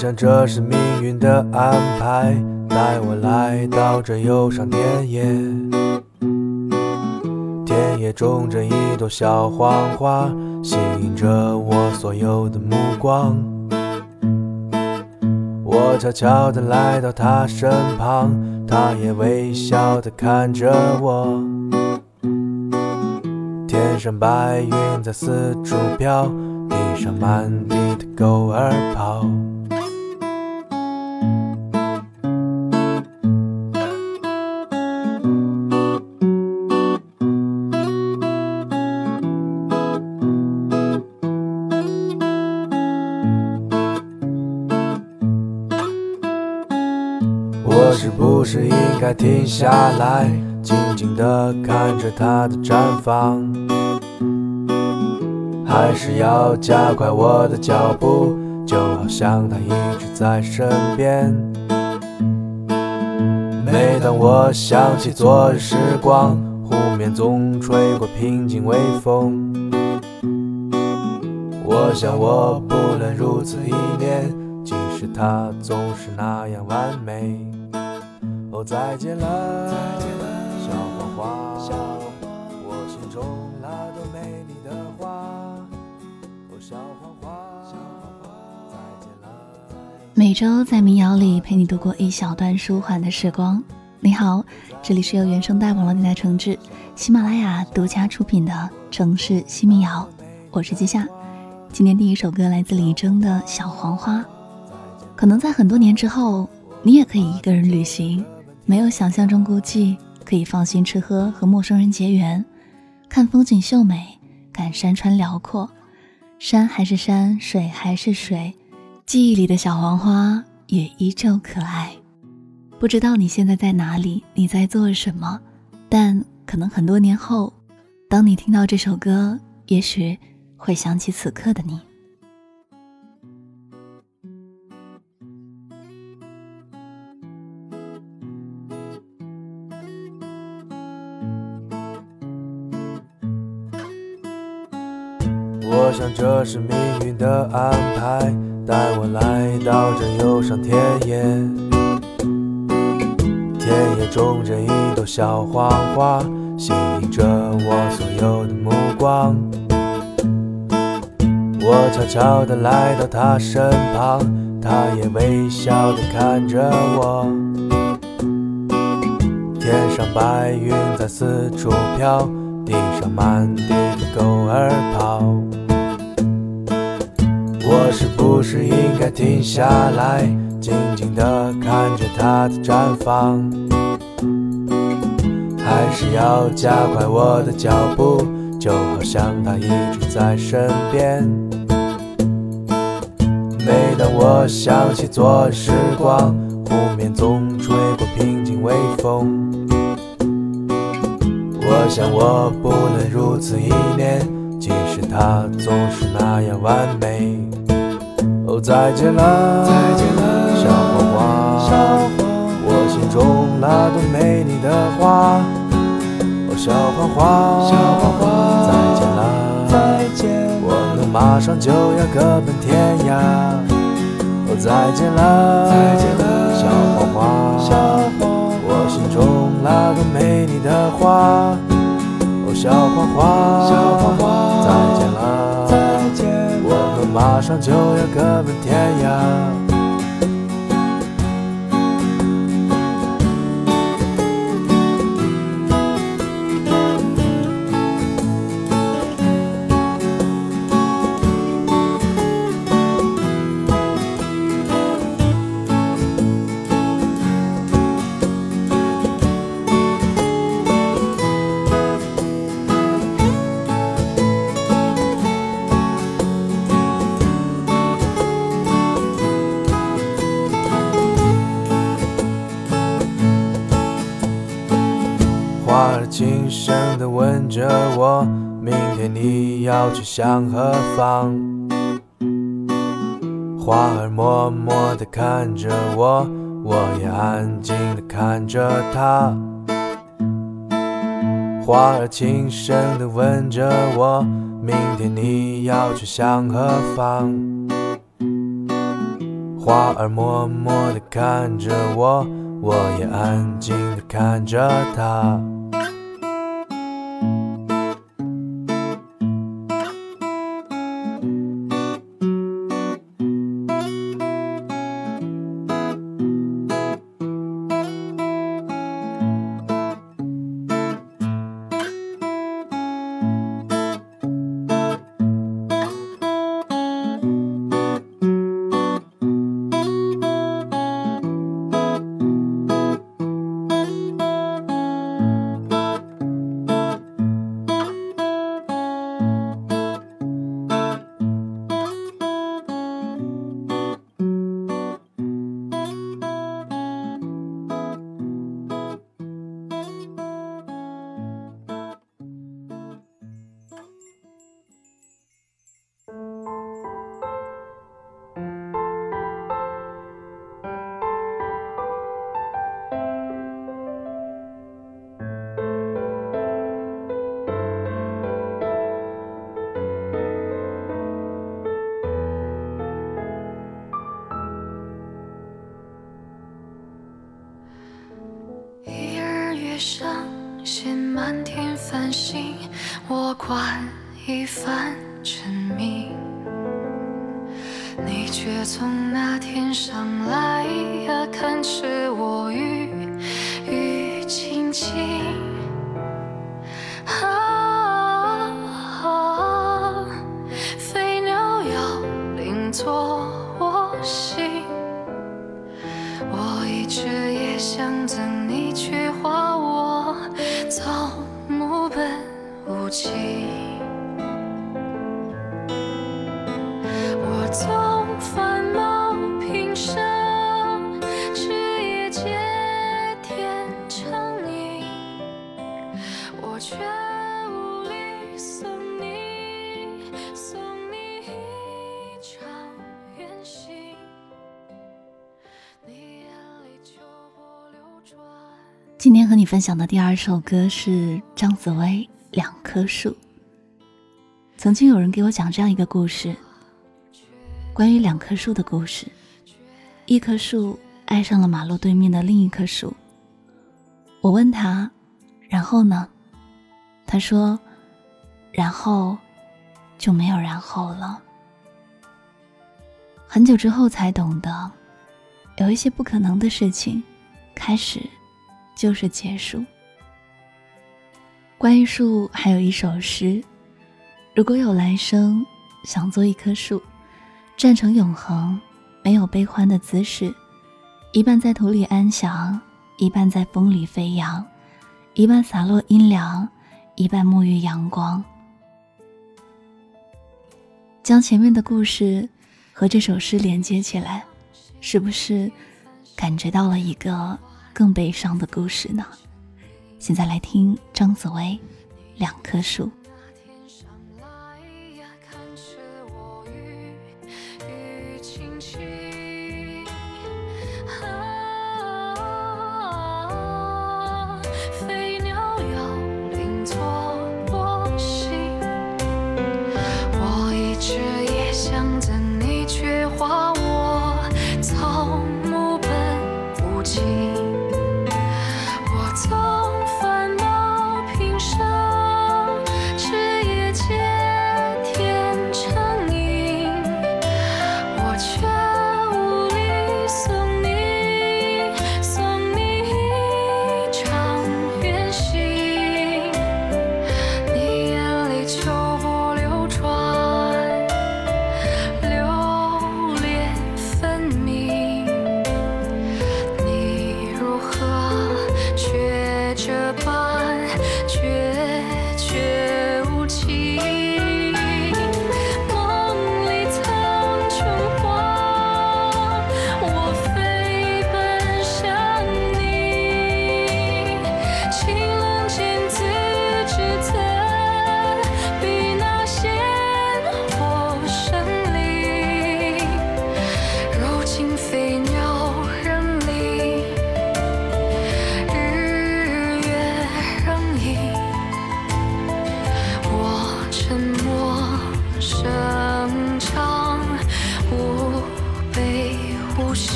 我想这是命运的安排，带我来到这忧伤田野。田野种着一朵小黄花，吸引着我所有的目光。我悄悄地来到他身旁，他也微笑地看着我。天上白云在四处飘，地上满地的狗儿跑。该停下来，静静地看着它的绽放？还是要加快我的脚步，就好像它一直在身边。每当我想起昨日时光，湖面总吹过平静微风。我想我不能如此依恋，即使它总是那样完美。哦，再见了，再见了，小黄花，小黄花，我心中那朵美丽的花。哦，小黄花，小黄花，再见了。每周在民谣里陪你度过一小段舒缓的时光。你好，这里是由原声带网络电台承制，喜马拉雅独家出品的《城市新民谣》，我是季夏。今天第一首歌来自李征的《小黄花》。可能在很多年之后，你也可以一个人旅行，没有想象中孤寂，可以放心吃喝和陌生人结缘，看风景秀美，感山川辽阔，山还是山，水还是水，记忆里的小黄花也依旧可爱。不知道你现在在哪里，你在做什么？但可能很多年后，当你听到这首歌，也许会想起此刻的你。我想这是命运的安排，带我来到这忧伤田野。田野种着一朵小黄花，吸引着我所有的目光。我悄悄地来到她身旁，她也微笑地看着我。天上白云在四处飘，地上满地的狗儿跑。我是不是应该停下来，静静地看着它的绽放？还是要加快我的脚步，就好像它一直在身边。每当我想起昨日时光，湖面总吹过平静微风。我想我不能如此依恋，即使它总是那样完美。哦，再见了，再见了，小黄花，小黄花，我心中那朵美丽的花。哦，小黄花，小黄花，再见了，再见，我们马上就要各奔天涯。哦，再见了，再见了，小黄花，小黄花，我心中那朵美丽的花。哦，小黄花，小黄花，就要各奔天涯。着我，明天你要去向何方？花儿默默地看着我，我也安静地看着它。花儿轻声地问着我，明天你要去向何方？花儿默默地看着我，我也安静地看着它。无情，我总繁茂平生，枝叶结天成影，我却，今天和你分享的第二首歌是张紫薇。棵树。曾经有人给我讲这样一个故事，关于两棵树的故事。一棵树爱上了马路对面的另一棵树。我问他，然后呢？他说，然后就没有然后了。很久之后才懂得，有一些不可能的事情，开始就是结束。关于树，还有一首诗：如果有来生，想做一棵树，站成永恒，没有悲欢的姿势，一半在土里安详，一半在风里飞扬，一半洒落阴凉，一半沐浴阳光。将前面的故事和这首诗连接起来，是不是感觉到了一个更悲伤的故事呢？现在来听张紫薇《两棵树》。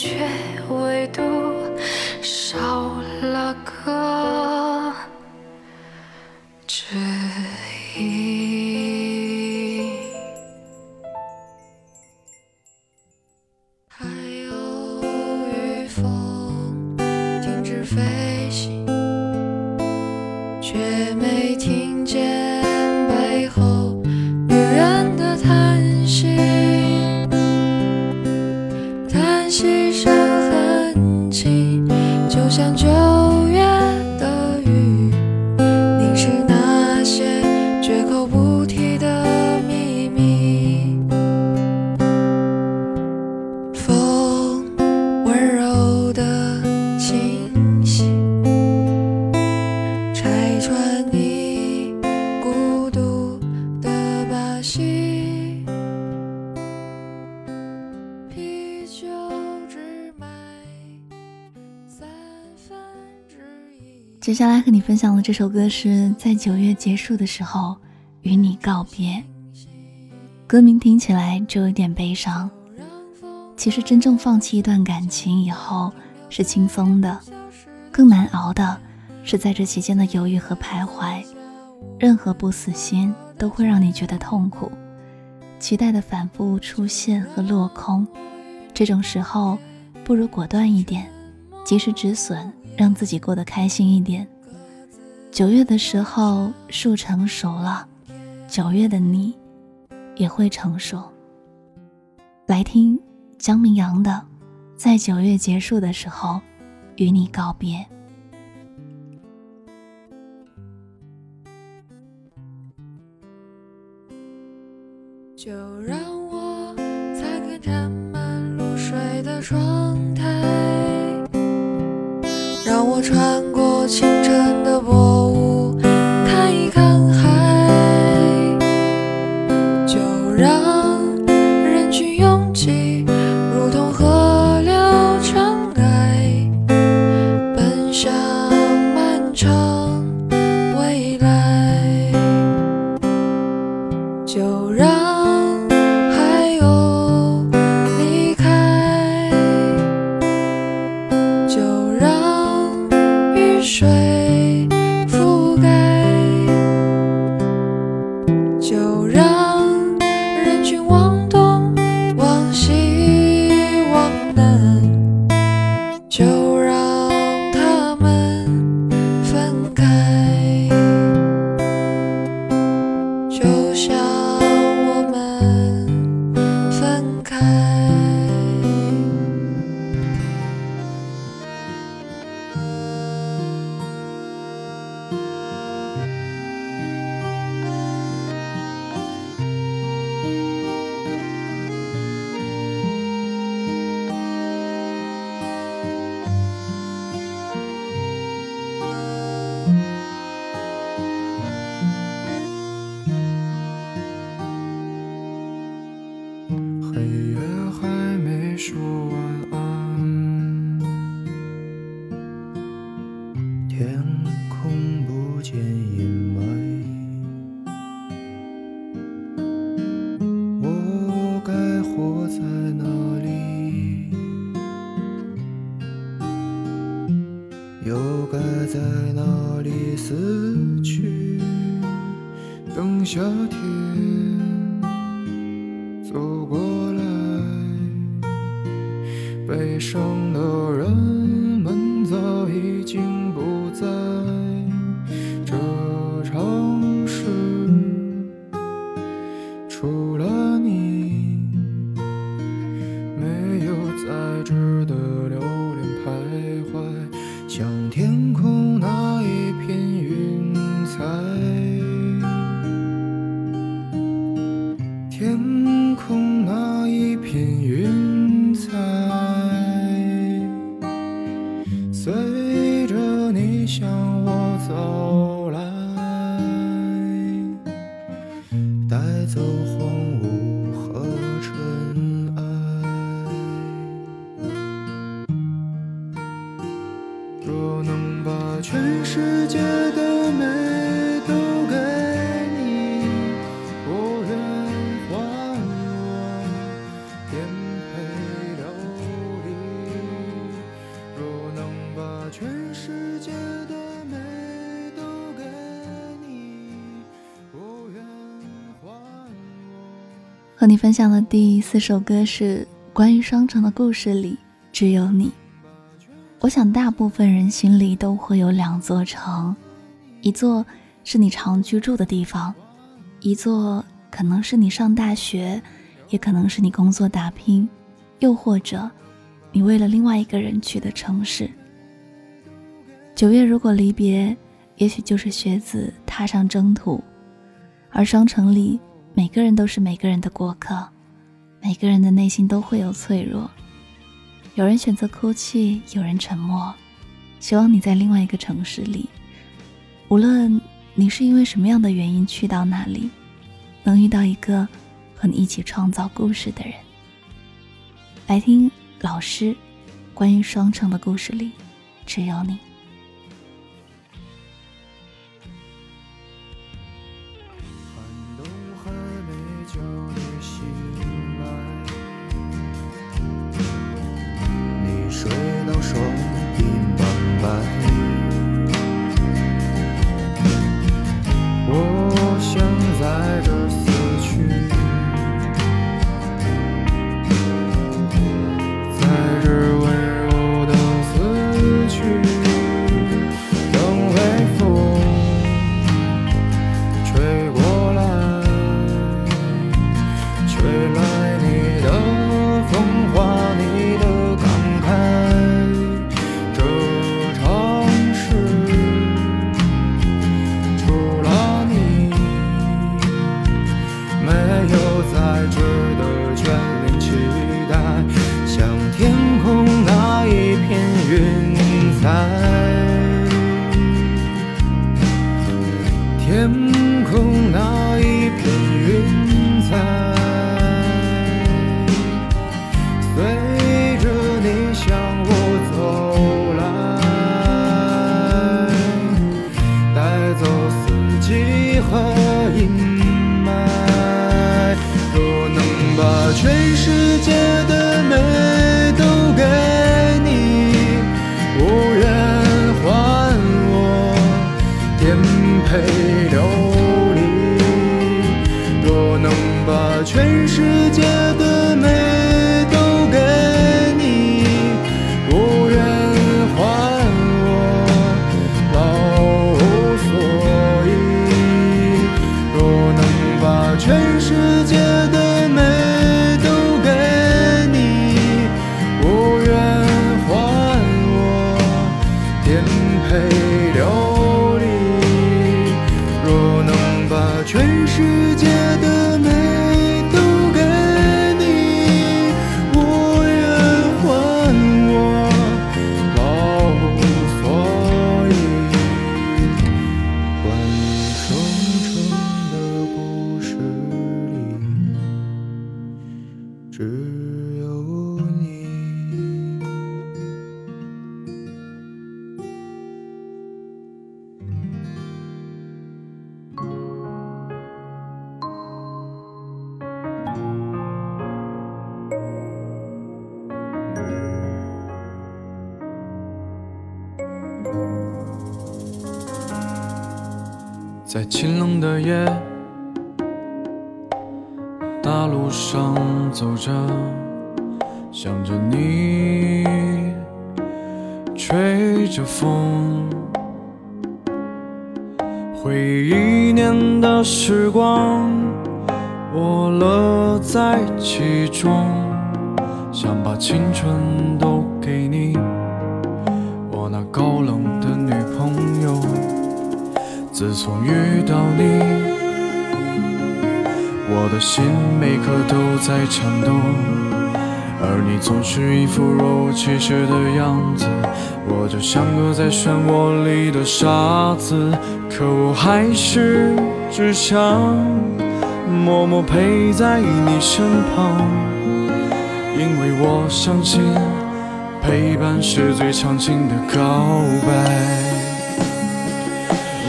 却唯独少了个温柔的清晰，拆穿你孤独的把戏。啤酒只卖三分之一。接下来和你分享的这首歌是在九月结束的时候与你告别。歌名听起来就有点悲伤，其实真正放弃一段感情以后是轻松的，更难熬的是在这期间的犹豫和徘徊。任何不死心都会让你觉得痛苦，期待的反复出现和落空，这种时候不如果断一点，及时止损，让自己过得开心一点。九月的时候，树成熟了，九月的你也会成熟。来听江明阳的《在九月结束的时候与你告别》。就让我擦干沾满露水的窗台，让我穿过清晨的薄分享的第四首歌是关于双城的故事里只有你。我想大部分人心里都会有两座城，一座是你常居住的地方，一座可能是你上大学，也可能是你工作打拼，又或者你为了另外一个人去的城市。九月如果离别，也许就是学子踏上征途，而双城里每个人都是每个人的过客，每个人的内心都会有脆弱。有人选择哭泣，有人沉默。希望你在另外一个城市里，无论你是因为什么样的原因去到那里，能遇到一个和你一起创造故事的人。来听老师关于双城的故事里，只有你。吹来清冷的夜，大路上走着，想着你，吹着风，回忆一年的时光，我乐在其中，想把青春都自从遇到你，我的心每刻都在颤抖，而你总是一副若无其事的样子，我就像个在漩涡里的沙子，可我还是只想默默陪在你身旁，因为我相信陪伴是最长情的告白。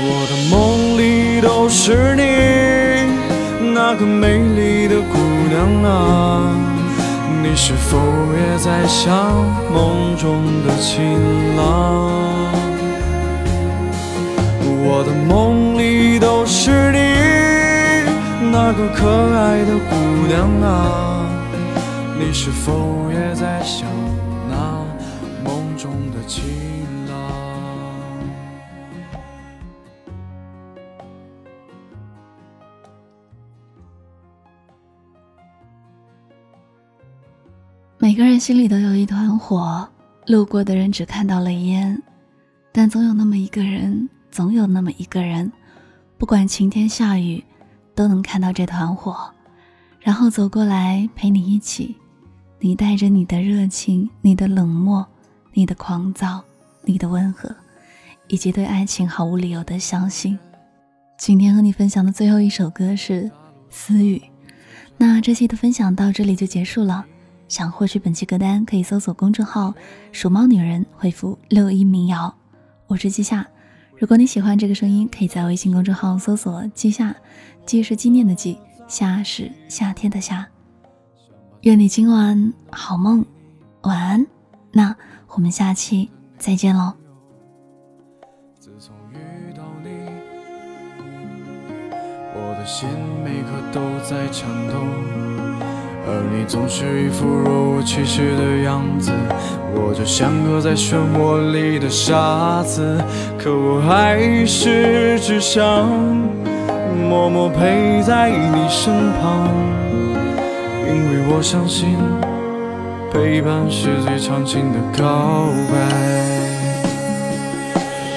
我的梦里都是你，那个美丽的姑娘啊，你是否也在想梦中的情郎？我的梦里都是你，那个可爱的姑娘啊，你是否也在想每个人心里都有一团火，路过的人只看到了烟，但总有那么一个人。总有那么一个人，不管晴天下雨，都能看到这团火，然后走过来陪你一起。你带着你的热情、你的冷漠、你的狂躁、你的温和，以及对爱情毫无理由的相信。今天和你分享的最后一首歌是《私语》。那这期的分享到这里就结束了。想获取本期歌单，可以搜索公众号“鼠猫女人”，回复“六一民谣”。我是季夏。如果你喜欢这个声音，可以在微信公众号搜索“季夏”，季是纪念的季，夏是夏天的夏。愿你今晚好梦，晚安。那我们下期再见喽。自从遇到你，我的心每刻都在颤抖。而你总是一副若无其事的样子，我就像个在漩涡里的沙子，可我还是只想默默陪在你身旁，因为我相信陪伴是最长情的告白。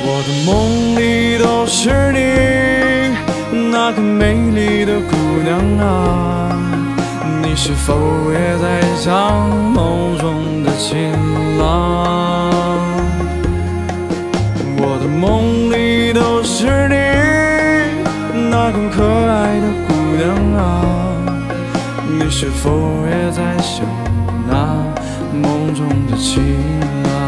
我的梦里都是你，那个美丽的姑娘啊。你是否也在想梦中的情郎？我的梦里都是你，那个可爱的姑娘啊！你是否也在想那梦中的情郎？